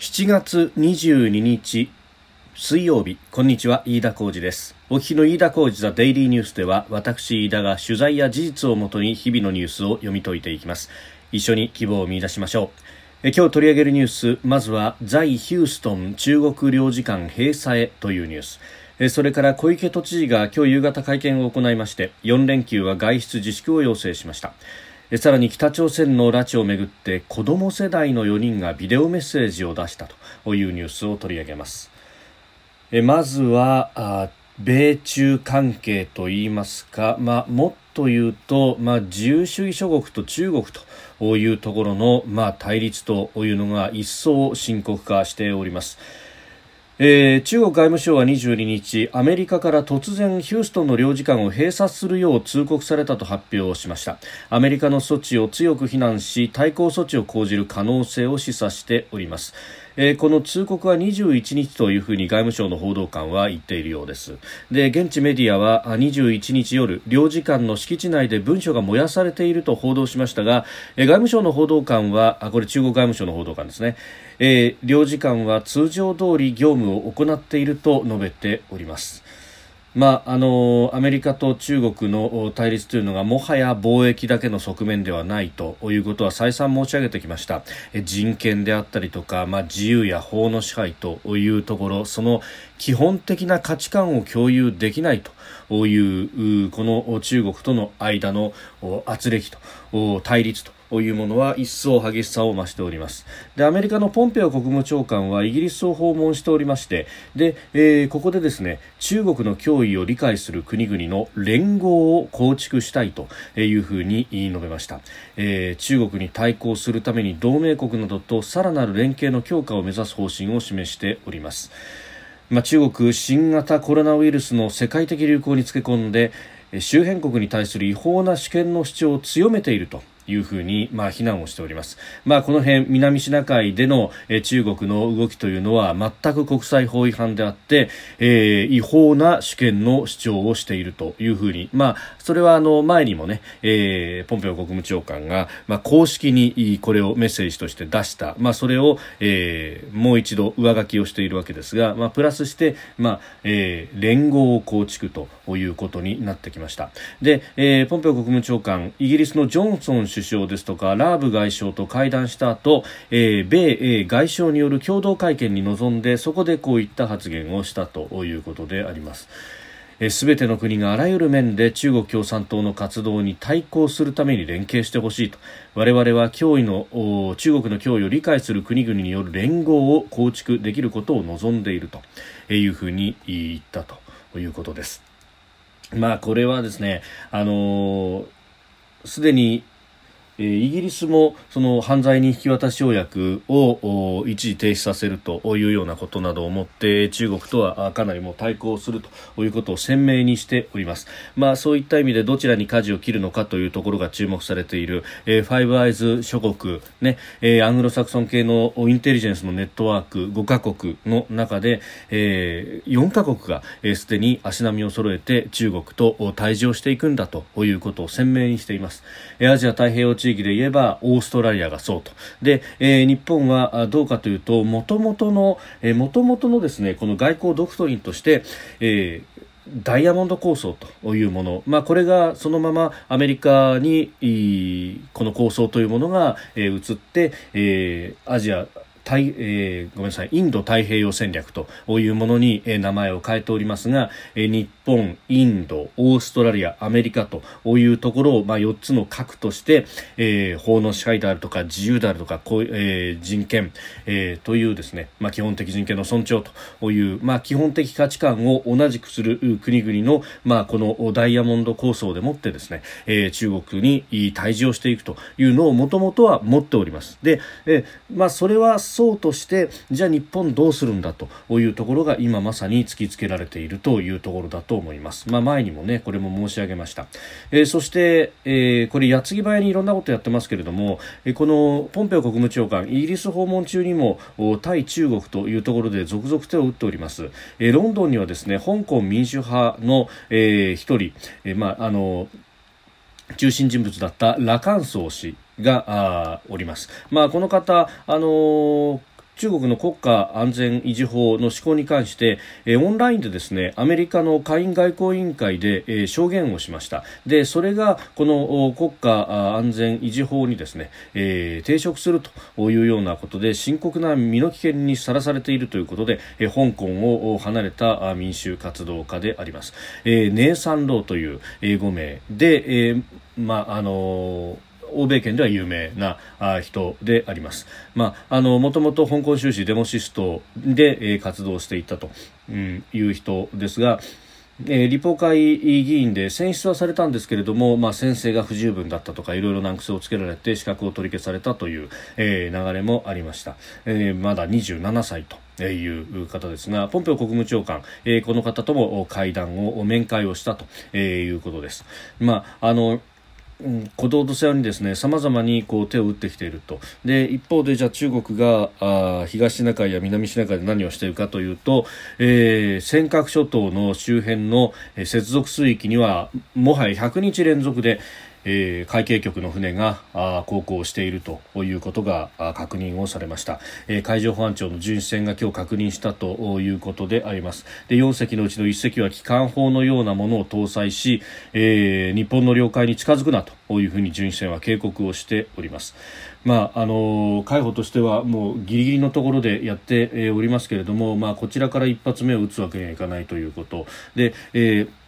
7月22日水曜日。こんにちは飯田浩二です。お聞きの飯田浩二ザデイリーニュースでは私飯田が取材や事実をもとに日々のニュースを読み解いていきます。一緒に希望を見出しましょう。今日取り上げるニュースまずは在ヒューストン中国領事館閉鎖へというニュース。それから小池都知事が今日夕方会見を行いまして4連休は外出自粛を要請しました。さらに北朝鮮の拉致をめぐって子ども世代の4人がビデオメッセージを出したというニュースを取り上げますまずは米中関係といいますか、まあ、もっと言うと、まあ、自由主義諸国と中国というところの、まあ、対立というのが一層深刻化しております。えー、中国外務省は22日アメリカから突然ヒューストンの領事館を閉鎖するよう通告されたと発表しました。アメリカの措置を強く非難し対抗措置を講じる可能性を示唆しております。えー、この通告は21日というふうに外務省の報道官は言っているようです。で現地メディアは21日夜領事館の敷地内で文書が燃やされていると報道しましたが、えー、外務省の報道官はあこれ中国外務省の報道官ですね、えー、領事館は通常通り業務を行っていると述べております。まあ、あのアメリカと中国の対立というのがもはや貿易だけの側面ではないということは再三申し上げてきました。人権であったりとか、まあ、自由や法の支配というところその基本的な価値観を共有できないというこの中国との間の圧力と対立とというものは一層激しさを増しております。でアメリカのポンペオ国務長官はイギリスを訪問しておりましてで、えー、ここでですね中国の脅威を理解する国々の連合を構築したいというふうに述べました、えー、中国に対抗するために同盟国などとさらなる連携の強化を目指す方針を示しております。まあ、中国新型コロナウイルスの世界的流行につけ込んで周辺国に対する違法な主権の主張を強めていると。いうふうに、まあ、非難をしております。まあ、この辺、南シナ海での、え中国の動きというのは全く国際法違反であって、えー、違法な主権の主張をしているというふうに、まあ、それはあの前にもね、えー、ポンペオ国務長官が、まあ、公式にこれをメッセージとして出した、まあ、それを、えー、もう一度上書きをしているわけですが、まあ、プラスして、まあえー、連合を構築ということになってきました。で、えー、ポンペオ国務長官、イギリスのジョンソン首首相ですとかラーブ外相と会談した後、えー、米英外相による共同会見に臨んでそこでこういった発言をしたということであります。すべての国があらゆる面で中国共産党の活動に対抗するために連携してほしいと我々は脅威の中国の脅威を理解する国々による連合を構築できることを望んでいるというふうに言ったということです。まあこれはですね、あのすでにイギリスもその犯罪人引き渡し条約を一時停止させるというようなことなどをもって中国とはかなりも対抗するということを鮮明にしております。まあそういった意味でどちらに舵を切るのかというところが注目されている、え、ファイブアイズ諸国、ね、え、アングロサクソン系のインテリジェンスのネットワーク5カ国の中で、え、4カ国がすで、に足並みを揃えて中国と対峙をしていくんだということを鮮明にしています。アジア太平洋地域で言えばオーストラリアがそうと。で、えー、日本はどうかというと、もともとの、えー、元々のですね、この外交ドクトリンとして、えーダイヤモンド構想というもの、まあ、これがそのままアメリカにこの構想というものが、移って、アジア太、えー、ごめんなさい、インド太平洋戦略というものに、えー、名前を変えておりますが、えー、日本、インド、オーストラリア、アメリカというところを、まあ、4つの核として、えー、法の支配であるとか自由であるとかこう、えー、人権、えー、というですね、まあ、基本的人権の尊重という、まあ、基本的価値観を同じくする国々の、まあ、このダイヤモンド構想でもってですね、えー、中国に対峙をしていくというのをもともとは持っております。で、えーまあ、それはそうとしてじゃあ日本どうするんだというところが今まさに突きつけられているというところだと思います。まあ、前にもねこれも申し上げました。えー、そして、えー、これ矢継ぎ早にいろんなことやってますけれども、えー、このポンペオ国務長官イギリス訪問中にも対中国というところで続々手を打っております。えー、ロンドンにはですね香港民主派の、えー、一人、えー、まああの中心人物だったラカンソー氏がおります。まあ、この方、あのー中国の国家安全維持法の施行に関して、え、オンラインでですねアメリカの下院外交委員会で、え、証言をしましたでそれがこの国家安全維持法にですね、えー、抵触するというようなことで深刻な身の危険にさらされているということで、え、香港を離れた民衆活動家であります、えー、ネイサン・ローという英語名で、えー、まああのー欧米圏では有名な人であります。まあ、あの、もともと香港収支デモシストで、え活動していたという人ですが、えー、立法会議員で選出はされたんですけれども、まあ、先生が不十分だったとかいろいろ難癖をつけられて資格を取り消されたという、えー、流れもありました、えー、まだ27歳という方ですがポンペオ国務長官、え、この方とも会談を面会をしたということです。まああのうん、鼓動とせにですね様々にこう手を打ってきているとで一方でじゃあ中国があ東シナ海や南シナ海で何をしているかというと、えー、尖閣諸島の周辺の接続水域にはもはや100日連続で、えー、海警局の船があ航行しているということが確認をされました、えー、海上保安庁の巡視船が今日確認したということであります。で4隻のうちの1隻は機関砲のようなものを搭載し、えー、日本の領海に近づくなというふうに巡視船は警告をしております。まああの海保としてはもうギリギリのところでやっておりますけれども、まあ、こちらから一発目を撃つわけにはいかないということ。で、えー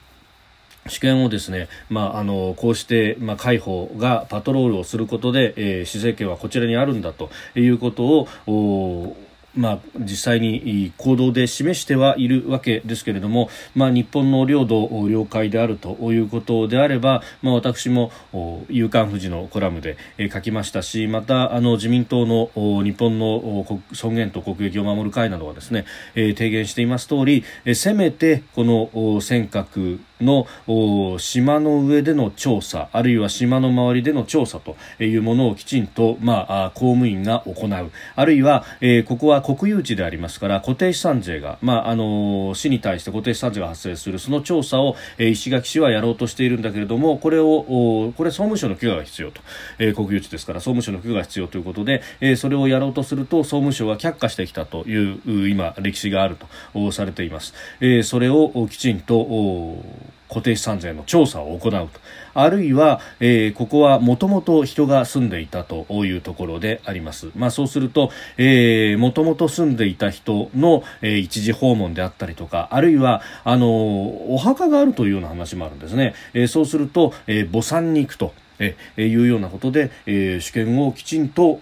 試験をですね、まあ、あのこうして、まあ、海保がパトロールをすることで、えー、施政権はこちらにあるんだということをまあ、実際に行動で示してはいるわけですけれども、まあ、日本の領土、領海であるということであれば、まあ、私も「夕刊富士」のコラムで書きましたしまたあの自民党の日本の尊厳と国益を守る会などはですね、提言しています通りせめてこの尖閣の島の上での調査あるいは島の周りでの調査というものをきちんと、まあ、公務員が行う。あるいは、えー、ここは国有地でありますから固定資産税が、まあ、あの市に対して固定資産税が発生するその調査を、えー、石垣市はやろうとしているんだけれどもこれをこれ総務省の許可が必要と、えー、国有地ですから総務省の許可が必要ということで、えー、それをやろうとすると総務省は却下してきたという今歴史があるとされています、えー、それをきちんと固定資産税の調査を行うと。あるいは、えー、ここはもともと人が住んでいたというところであります、まあ、そうするともともと住んでいた人の、えー、一時訪問であったりとかあるいはあのお墓があるというような話もあるんですね、えー、そうすると、えー、墓参に行くとえいうようなことで、えー、主権をきちんと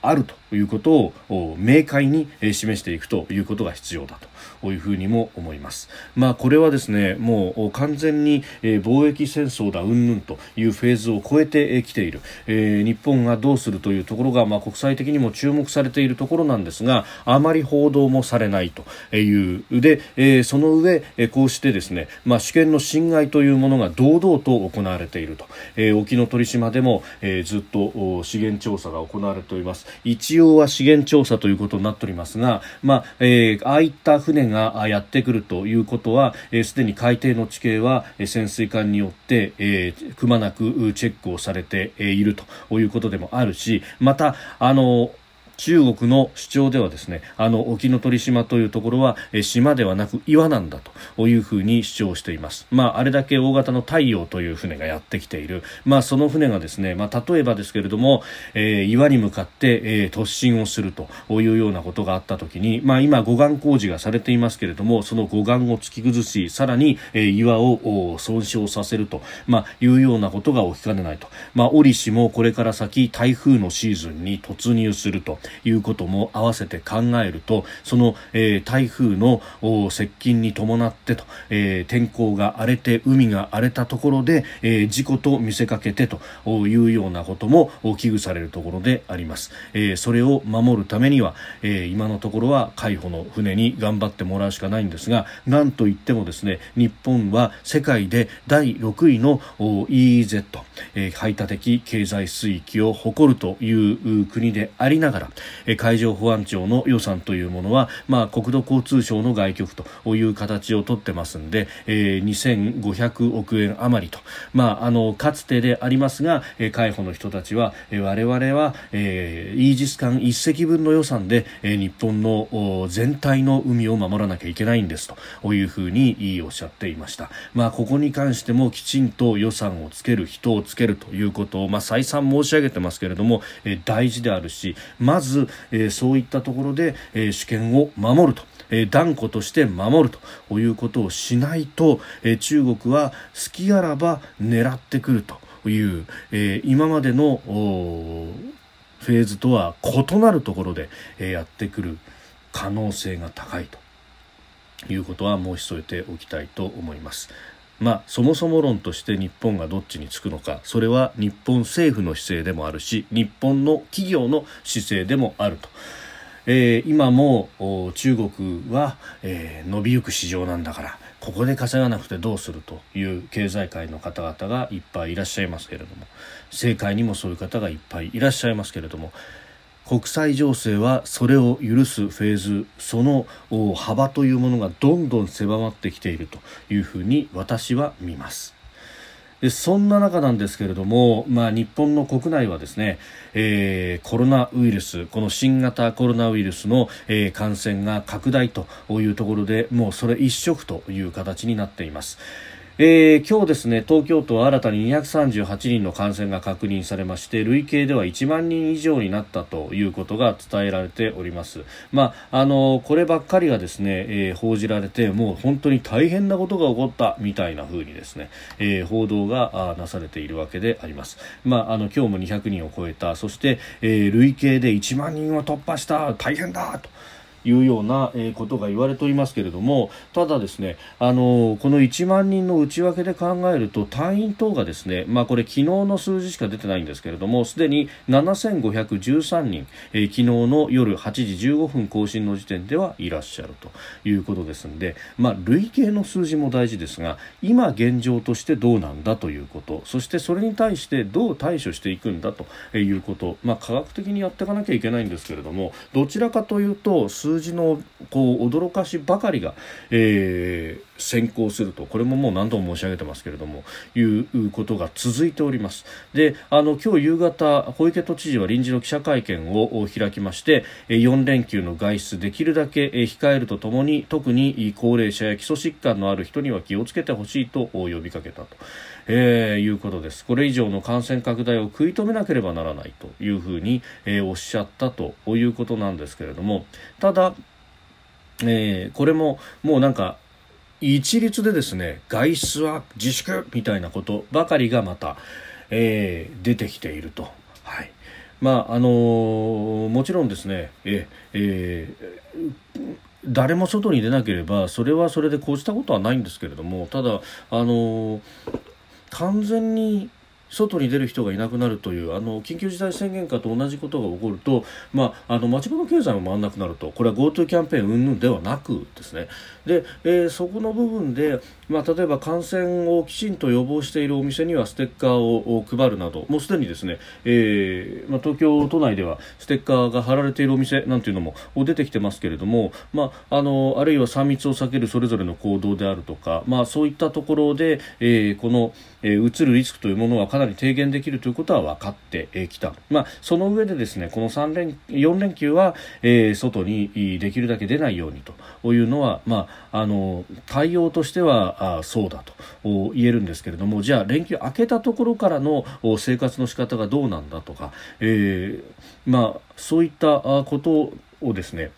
あるということを明快に示していくということが必要だと。いうふうにも思います。まあ、これはですねもう完全に、えー、貿易戦争だうんぬんというフェーズを超えてきている、えー、日本がどうするというところが、まあ、国際的にも注目されているところなんですがあまり報道もされないというで、えー、その上、えこうしてですね、まあ、主権の侵害というものが堂々と行われていると、え沖ノ鳥島でも、えずっと資源調査が行われております。一応は資源調査ということになっておりますが、まあえー、ああいった船がやってくるということはすで、えー、に海底の地形は潜水艦によって、えー、くまなくチェックをされているということでもあるしまたあの中国の主張ではですねあの沖ノ鳥島というところは島ではなく岩なんだというふうに主張しています、まあ、あれだけ大型の太陽という船がやってきている、まあ、その船がですね、まあ、例えばですけれども、えー、岩に向かって、えー、突進をするというようなことがあったときに、まあ、今護岸工事がされていますけれどもその護岸を突き崩しさらに、え、岩を損傷させると、まあ、いうようなことが起きかねないと、まあ、折しもこれから先台風のシーズンに突入すると。いうことも合わせて考えるとその、えー、台風の接近に伴ってと、えー、天候が荒れて海が荒れたところで、えー、事故と見せかけてというようなことも危惧されるところであります、えー、それを守るためには、えー、今のところは海保の船に頑張ってもらうしかないんですがなんといってもですね日本は世界で第6位の EEZ、えー、排他的経済水域を誇るという国でありながら。え海上保安庁の予算というものは、まあ、国土交通省の外局という形をとってますんで、えー、2500億円余りと、まあ、あのかつてでありますが、えー、海保の人たちは、えー、我々は、えー、イージス艦1隻分の予算で、えー、日本の全体の海を守らなきゃいけないんですというふうにおっしゃっていました。まあ、ここに関してもきちんと予算をつける人をつけるということを、まあ、再三申し上げてますけれども、えー、大事であるしままず、えー、そういったところで、えー、主権を守ると。え断固として守るということをしないと、え中国は好きあらば狙ってくるという、え今までのフェーズとは異なるところで、えやってくる可能性が高いということは申し添えておきたいと思います。まあ、そもそも論として日本がどっちにつくのかそれは日本政府の姿勢でもあるし日本の企業の姿勢でもあると。えー、今も中国は、えー、伸びゆく市場なんだからここで稼がなくてどうするという経済界の方々がいっぱいいらっしゃいますけれども政界にもそういう方がいっぱいいらっしゃいますけれども国際情勢はそれを許すフェーズその幅というものがどんどん狭まってきているというふうに私は見ます。でそんな中なんですけれども、まあ、日本の国内はですね、えー、コロナウイルスこの新型コロナウイルスの、えー、感染が拡大というところでもうそれ一色という形になっています。えー、今日ですね東京都は新たに238人の感染が確認されまして累計では1万人以上になったということが伝えられております。まあ、あのこればっかりがですね、えー、報じられてもう本当に大変なことが起こったみたいな風にですね、えー、報道がなされているわけであります。まあ、あの今日も200人を超えたそして、え、累計で1万人を突破した大変だと。いうような、ことが言われておりますけれどもただですねあのこの1万人の内訳で考えると隊員等がですねまあこれ昨日の数字しか出てないんですけれどもすでに7513人、えー、昨日の夜8時15分更新の時点ではいらっしゃるということですのでまあ累計の数字も大事ですが今現状としてどうなんだということそしてそれに対してどう対処していくんだということまあ科学的にやっていかなきゃいけないんですけれどもどちらかというと数数字のこう驚かしばかりが、えー、先行するとこれももう何度も申し上げてますけれどもいうことが続いておりますであの今日夕方小池都知事は臨時の記者会見を開きまして4連休の外出できるだけ控えるとともに特に高齢者や基礎疾患のある人には気をつけてほしいと呼びかけたと。えー、いうことです。これ以上の感染拡大を食い止めなければならないというふうに、えー、おっしゃったということなんですけれども、ただ、えー、これももうなんか一律でですね外出は自粛みたいなことばかりがまた、えー、出てきていると。はいまああのー、もちろんですね、ええー、誰も外に出なければそれはそれで講じたことはないんですけれどもただ、あの、完全に外に出る人がいなくなるというあの緊急事態宣言下と同じことが起こると、まあ、あの町場の経済も回らなくなると。これは GoTo キャンペーン云々ではなくですね。で、えー、そこの部分で、まあ、例えば感染をきちんと予防しているお店にはステッカーを配るなどもうすでにですね、えーまあ、東京都内ではステッカーが貼られているお店なんていうのも出てきてますけれども、まあ、あのあるいは3密を避けるそれぞれの行動であるとか、まあ、そういったところで、えー、この、えー、うつるリスクというものはかなり低減できるということは分かってきた、まあ、その上でですねこの3連4連休は、えー、外にできるだけ出ないようにというのは、まあ、あの対応としてはあそうだと言えるんですけれどもじゃあ連休明けたところからの生活の仕方がどうなんだとか、えーまあ、そういったことをですね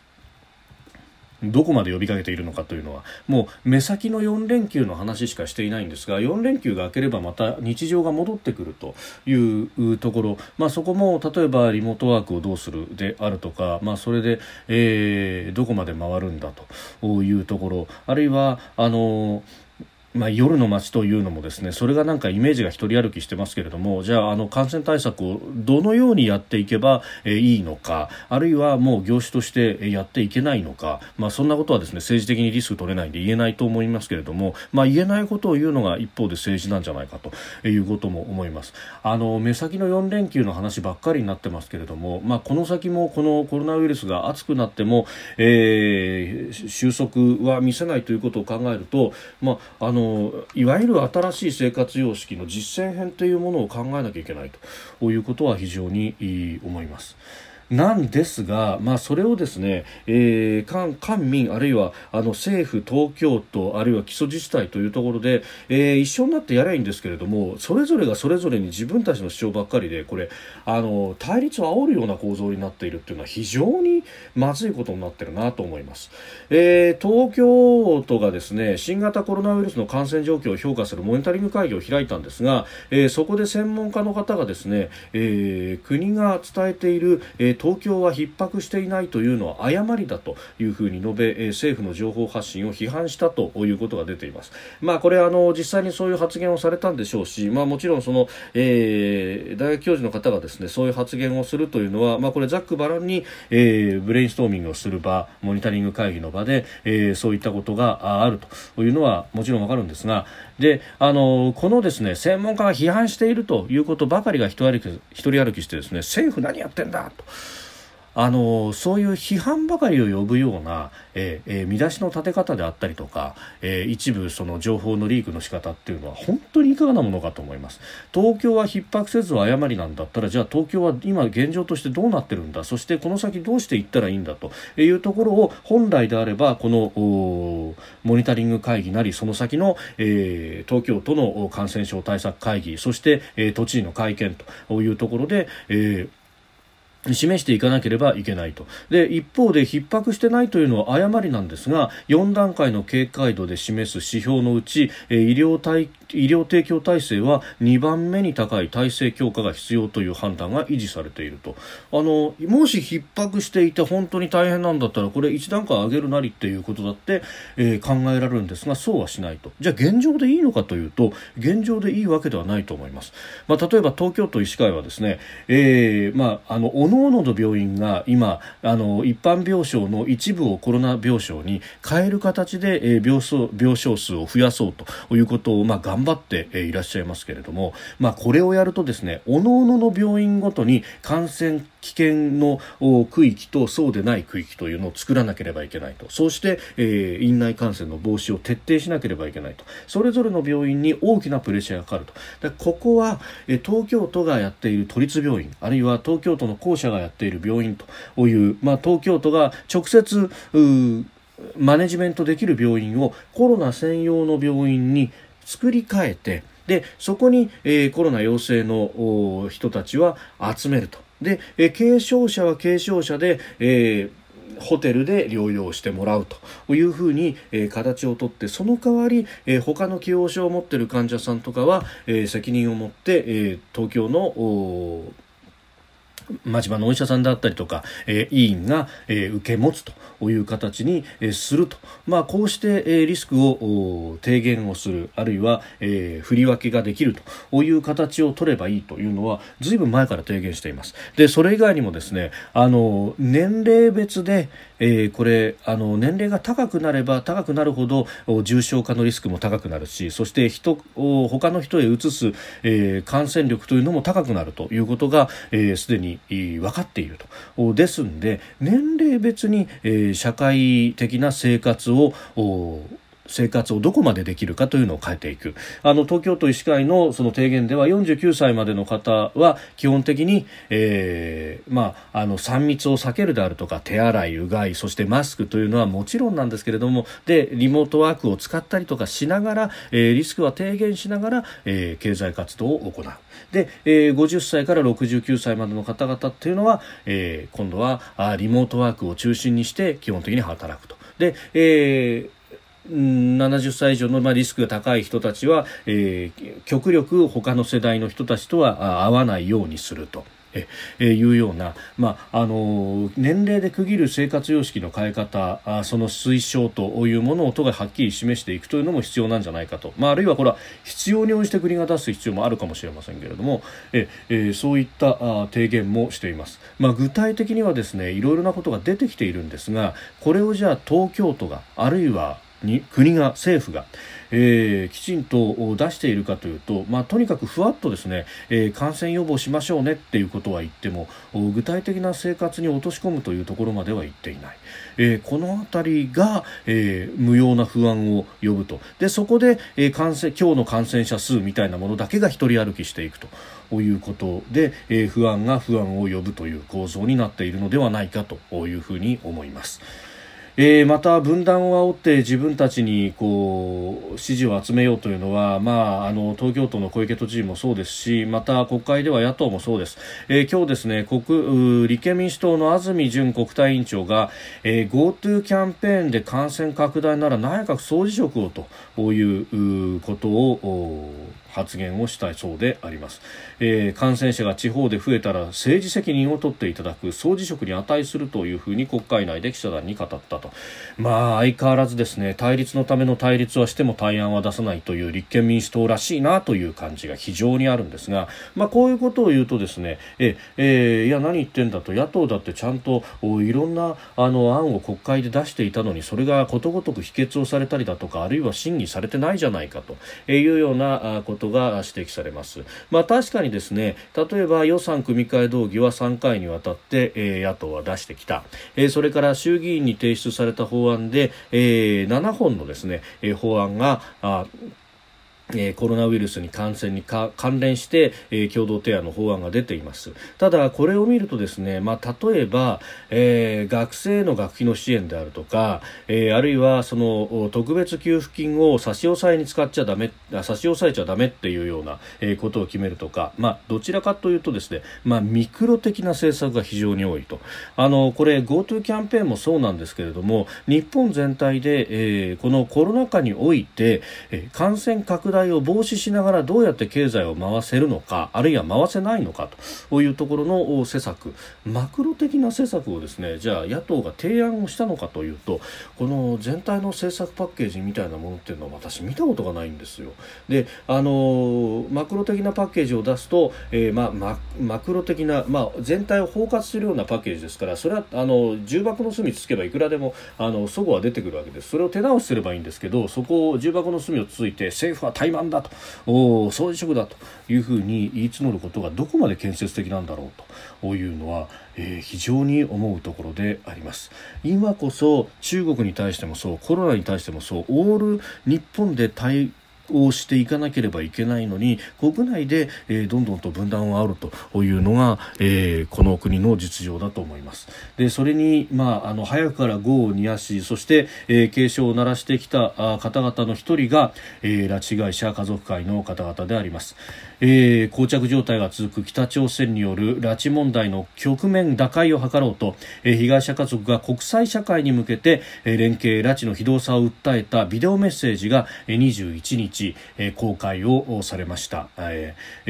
どこまで呼びかけているのかというのはもう目先の4連休の話しかしていないんですが4連休が明ければまた日常が戻ってくるというところ、まあ、そこも例えばリモートワークをどうするであるとか、まあ、それで、えー、どこまで回るんだというところあるいはあのまあ、夜の街というのもですねそれがなんかイメージが一人歩きしてますけれどもじゃああの感染対策をどのようにやっていけば、え、いいのかあるいはもう業種としてやっていけないのか、まあ、そんなことはですね政治的にリスク取れないんで言えないと思いますけれども、まあ、言えないことを言うのが一方で政治なんじゃないかということも思います。あの目先の4連休の話ばっかりになってますけれども、まあ、この先もこのコロナウイルスが暑くなっても、えー、収束は見せないということを考えると、まあ、あのいわゆる新しい生活様式の実践編というものを考えなきゃいけないということは非常に思います。なんですが、まあ、それをですね、えー、官官民あるいはあの政府、東京都あるいは基礎自治体というところで、えー、一緒になってやればいいんですけれどもそれぞれがそれぞれに自分たちの主張ばっかりでこれあの対立を煽るような構造になっているというのは非常にまずいことになっているなと思います、えー、東京都がですね新型コロナウイルスの感染状況を評価するモニタリング会議を開いたんですが、えー、そこで専門家の方がですね、えー、国が伝えている、えー東京は逼迫していないというのは誤りだというふうに述べ、え政府の情報発信を批判したということが出ています。まあ、これあの実際にそういう発言をされたんでしょうし、まあ、もちろんその、えー、大学教授の方がですねそういう発言をするというのは、まあ、これざっくばらんに、えー、ブレインストーミングをする場モニタリング会議の場で、えー、そういったことがあるというのはもちろんわかるんですがであのこのですね専門家が批判しているということばかりが一人歩きしてですね政府何やってんだと。あのそういう批判ばかりを呼ぶような、ええ、見出しの立て方であったりとか、え、一部その情報のリークの仕方っていうのは本当にいかがなものかと思います。東京は逼迫せず誤りなんだったらじゃあ東京は今現状としてどうなってるんだ？そしてこの先どうしていったらいいんだと？いうところを本来であればこのモニタリング会議なりその先の、え、東京都の感染症対策会議そして、え、都知事の会見というところで、えー示していかなければいけないと。で一方で逼迫してないというのは誤りなんですが4段階の警戒度で示す指標のうち医療体医療提供体制は2番目に高い体制強化が必要という判断が維持されていると。あのもし逼迫していて本当に大変なんだったらこれ1段階上げるなりっていうことだって、えー、考えられるんですがそうはしないと。じゃあ現状でいいのかというと現状でいいわけではないと思います、まあ、例えば東京都医師会はですね、えーまあ、あの各々の病院が今あの一般病床の一部をコロナ病床に変える形で、え、病床病床数を増やそうということを、まあ、頑張っていらっしゃいますけれども、まあ、これをやるとですね各々の病院ごとに感染危険の区域とそうでない区域というのを作らなければいけないと。そして、えー、院内感染の防止を徹底しなければいけないと。それぞれの病院に大きなプレッシャーがかかると。でここは、えー、東京都がやっている都立病院あるいは東京都の舎がやっている病院という、まあ、東京都が直接マネジメントできる病院をコロナ専用の病院に作り変えてでそこに、えー、コロナ陽性の人たちは集めると。で、えー、軽症者は軽症者で、えーホテルで療養してもらうというふうに、えー、形をとってその代わり、えー、他の既往症を持っている患者さんとかは、えー、責任を持って、えー、東京の町場のお医者さんだったりとか、えー、委員が、えー、受け持つという形に、えー、すると、まあ、こうして、えー、リスクを低減をするあるいは、えー、振り分けができるという形を取ればいいというのはずいぶん前から提言しています。でそれ以外にもですねあの年齢別で、えー、これあの年齢が高くなれば高くなるほど重症化のリスクも高くなるしそして人を他の人へ移す、えー、感染力というのも高くなるということがすで、えー、に分かっていると。ですんで年齢別に、えー、社会的な生活を生活をどこまでできるかというのを変えていくあの東京都医師会のその提言では49歳までの方は基本的に、えーまあ、あの3密を避けるであるとか手洗いうがいそしてマスクというのはもちろんなんですけれどもでリモートワークを使ったりとかしながら、えー、リスクは低減しながら、えー、経済活動を行うで、えー、50歳から69歳までの方々っていうのは、えー、今度はあリモートワークを中心にして基本的に働くと。で、えー70歳以上の、まあ、リスクが高い人たちは、えー、極力他の世代の人たちとは合わないようにすると。ええいうような、まあ、あの年齢で区切る生活様式の変え方あその推奨というものを都がはっきり示していくというのも必要なんじゃないかと、まあ、あるいはこれは必要に応じて国が出す必要もあるかもしれませんけれどもええそういったあ提言もしています、まあ、具体的にはですねいろいろなことが出てきているんですがこれをじゃあ東京都があるいはに国が政府が、えー、きちんと出しているかというと、まあ、とにかくふわっとですね、えー、感染予防しましょうねっていうことは言っても具体的な生活に落とし込むというところまでは言っていない、えー、この辺りが、え、無用な不安を呼ぶと。でそこで、えー、感染今日の感染者数みたいなものだけが一人歩きしていくと。いうことで、え、不安が不安を呼ぶという構造になっているのではないかというふうに思います。えー、また分断を煽って自分たちにこう支持を集めようというのは、まあ、あの東京都の小池都知事もそうですしまた国会では野党もそうです、えー、今日ですね国立憲民主党の安住淳国対委員長が、えー、GoTo キャンペーンで感染拡大なら内閣総辞職をということを発言をしたいそうであります、えー、感染者が地方で増えたら政治責任を取っていただく総辞職に値するというふうに国会内で記者団に語ったと。まあ相変わらずですね対立のための対立はしても対案は出さないという立憲民主党らしいなという感じが非常にあるんですが、まあ、こういうことを言うとですねえ、えー、いや何言ってんだと野党だってちゃんといろんなあの案を国会で出していたのにそれがことごとく否決をされたりだとかあるいは審議されてないじゃないかというようなこととが指摘されます。まあ、確かにですね例えば予算組み替え動議は3回にわたって、えー、野党は出してきた、えー、それから衆議院に提出された法案で、えー、7本のですね、えー、法案があえー、コロナウイルスに感染に関連して、えー、共同提案の法案が出ています。ただこれを見るとですね、まあ、例えば、えー、学生の学費の支援であるとか、えー、あるいはその特別給付金を差し押さえに使っちゃダメ差し押さえちゃダメっていうような、えー、ことを決めるとか、まあ、どちらかというとですね、まあ、ミクロ的な政策が非常に多いと。あのこれ GoTo キャンペーンもそうなんですけれども日本全体で、えー、このコロナ禍において、えー、感染拡大を防止しながらどうやって経済を回せるのかあるいは回せないのかというところの施策マクロ的な施策をですねじゃあ野党が提案をしたのかというとこの全体の政策パッケージみたいなものっていうのは私見たことがないんですよ。であのマクロ的なパッケージを出すと、えー、まママクロ的な、まあ、全体を包括するようなパッケージですからそれはあの重箱の隅つけばいくらでもあの齟齬は出てくるわけですそれを手直しすればいいんですけどそこを重箱の隅をついて政府は怠慢だとお総辞職だというふうに言い募ることがどこまで建設的なんだろうというのは、えー、非常に思うところであります今こそ中国に対してもそうコロナに対してもそうオール日本で対をしていかなければいけないのに国内で、えー、どんどんと分断をあるというのが、えー、この国の実情だと思います。でそれに、まあ、あの早くから業を煮やしそして、えー、警鐘を鳴らしてきたあ方々の一人が、えー、拉致被害者家族会の方々であります、えー、膠着状態が続く北朝鮮による拉致問題の局面打開を図ろうと、えー、被害者家族が国際社会に向けて、えー、連携拉致の非道さを訴えたビデオメッセージが、えー、21日、えー、公開をされました、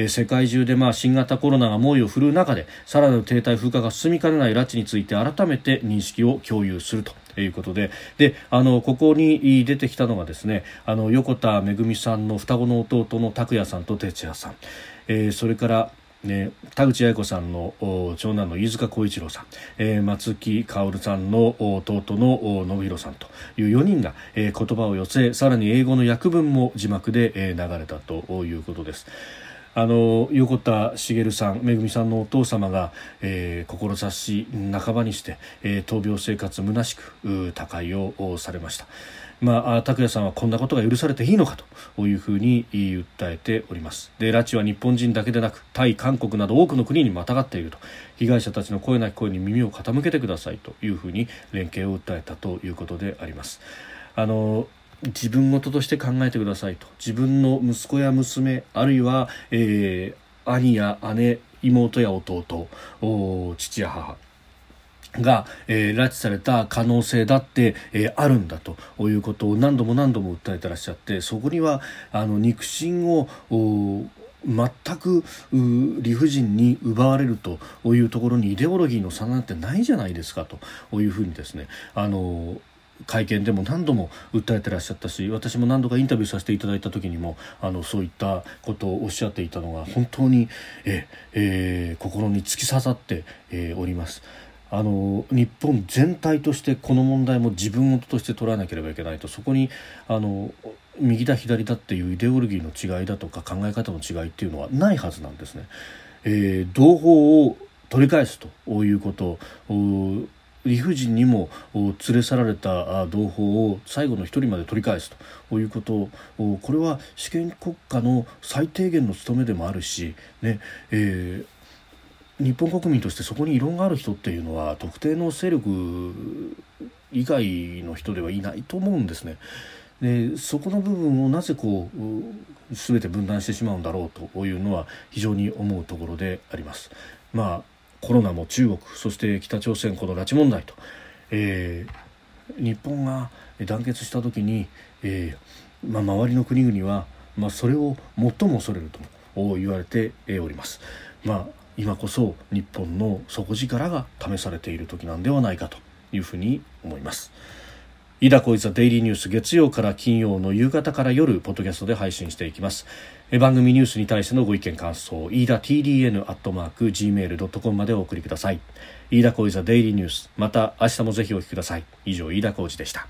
世界中で、まあ、新型コロナが猛威を振るう中でさらなる停滞風化が進みかねない拉致について改めて認識を共有するとということで。であのここに出てきたのがですねあの横田めぐみさんの双子の弟の拓也さんと哲也さん、えー、それからね、田口八重子さんの長男の飯塚浩一郎さん、えー、松木薫さんの弟の信弘さんという4人が、えー、言葉を寄せさらに英語の訳文も字幕で、えー、流れたということです。あの横田茂さん、めぐみさんのお父様が、えー、志半ばにして、えー、闘病生活虚しく他界をされました。まあ、拓也さんはこんなことが許されていいのかというふうに訴えております。で拉致は日本人だけでなくタイ、韓国など多くの国にまたがっていると。被害者たちの声なき声に耳を傾けてくださいというふうに連携を訴えたということであります。あの自分事として考えてくださいと。自分の息子や娘あるいは、えー、兄や姉妹や弟父や母が、えー、拉致された可能性だって、えー、あるんだと。いうことを何度も何度も訴えてらっしゃってそこにはあの肉親を全く理不尽に奪われるというところにイデオロギーの差なんてないじゃないですかと。いうふうにですねあの会見でも何度も訴えてらっしゃったし私も何度かインタビューさせていただいた時にもあのそういったことをおっしゃっていたのが本当にえ、えー、心に突き刺さって、えー、おります。あの日本全体としてこの問題も自分事として捉えなければいけないとそこにあの右だ左だっていうイデオロギーの違いだとか考え方の違いっていうのはないはずなんですね。えー、同胞を取り返すということ理不尽にも連れ去られた同胞を最後の一人まで取り返すということこれは主権国家の最低限の務めでもあるし、ねえー、日本国民としてそこに異論がある人っていうのは特定の勢力以外の人ではいないと思うんですね。でそこの部分をなぜこう全て分断してしまうんだろうというのは非常に思うところであります。まあコロナも中国そして北朝鮮この拉致問題と、えー、日本が団結した時に、えーまあ、周りの国々は、まあ、それを最も恐れると言われております。まあ今こそ日本の底力が試されている時なんではないかというふうに思います。飯田浩一ザデイリーニュース月曜から金曜の夕方から夜ポッドキャストで配信していきます。番組ニュースに対してのご意見感想飯田 TDN アットマーク Gmail.com までお送りください。飯田浩一ザデイリーニュース。また明日もぜひお聞きください。以上飯田浩一でした。